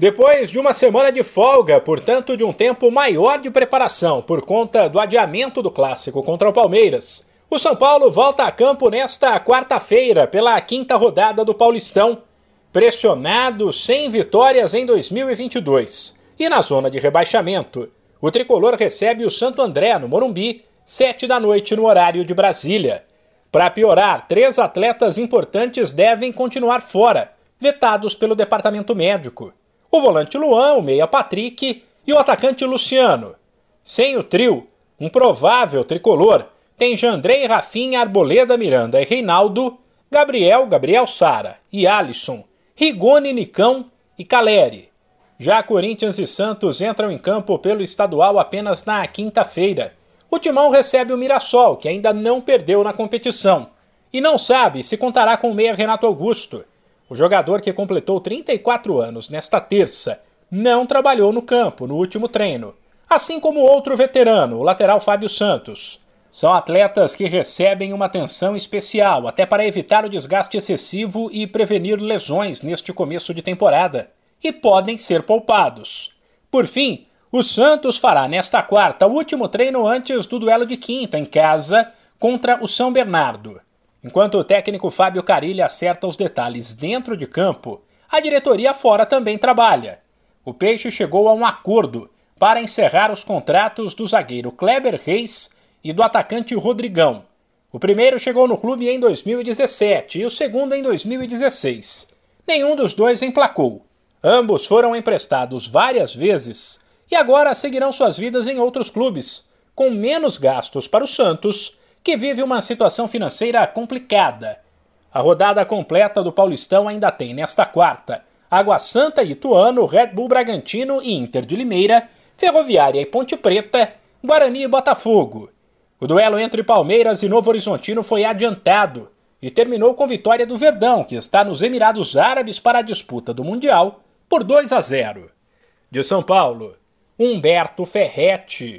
Depois de uma semana de folga, portanto de um tempo maior de preparação por conta do adiamento do clássico contra o Palmeiras, o São Paulo volta a campo nesta quarta-feira pela quinta rodada do Paulistão, pressionado sem vitórias em 2022 e na zona de rebaixamento. O tricolor recebe o Santo André no Morumbi, sete da noite no horário de Brasília. Para piorar, três atletas importantes devem continuar fora, vetados pelo departamento médico o volante Luan, o meia Patrick e o atacante Luciano. Sem o trio, um provável tricolor tem Jandrei, Rafinha, Arboleda, Miranda e Reinaldo, Gabriel, Gabriel Sara e Alisson, Rigoni, Nicão e Caleri. Já Corinthians e Santos entram em campo pelo estadual apenas na quinta-feira. O Timão recebe o Mirassol, que ainda não perdeu na competição, e não sabe se contará com o meia Renato Augusto. O jogador que completou 34 anos nesta terça não trabalhou no campo no último treino, assim como outro veterano, o lateral Fábio Santos. São atletas que recebem uma atenção especial, até para evitar o desgaste excessivo e prevenir lesões neste começo de temporada, e podem ser poupados. Por fim, o Santos fará nesta quarta o último treino antes do duelo de quinta em casa contra o São Bernardo. Enquanto o técnico Fábio Carilli acerta os detalhes dentro de campo, a diretoria fora também trabalha. O Peixe chegou a um acordo para encerrar os contratos do zagueiro Kleber Reis e do atacante Rodrigão. O primeiro chegou no clube em 2017 e o segundo em 2016. Nenhum dos dois emplacou. Ambos foram emprestados várias vezes e agora seguirão suas vidas em outros clubes, com menos gastos para o Santos que vive uma situação financeira complicada. A rodada completa do Paulistão ainda tem nesta quarta Água Santa e Ituano, Red Bull Bragantino e Inter de Limeira, Ferroviária e Ponte Preta, Guarani e Botafogo. O duelo entre Palmeiras e Novo Horizontino foi adiantado e terminou com vitória do Verdão, que está nos Emirados Árabes para a disputa do Mundial, por 2 a 0. De São Paulo, Humberto Ferretti.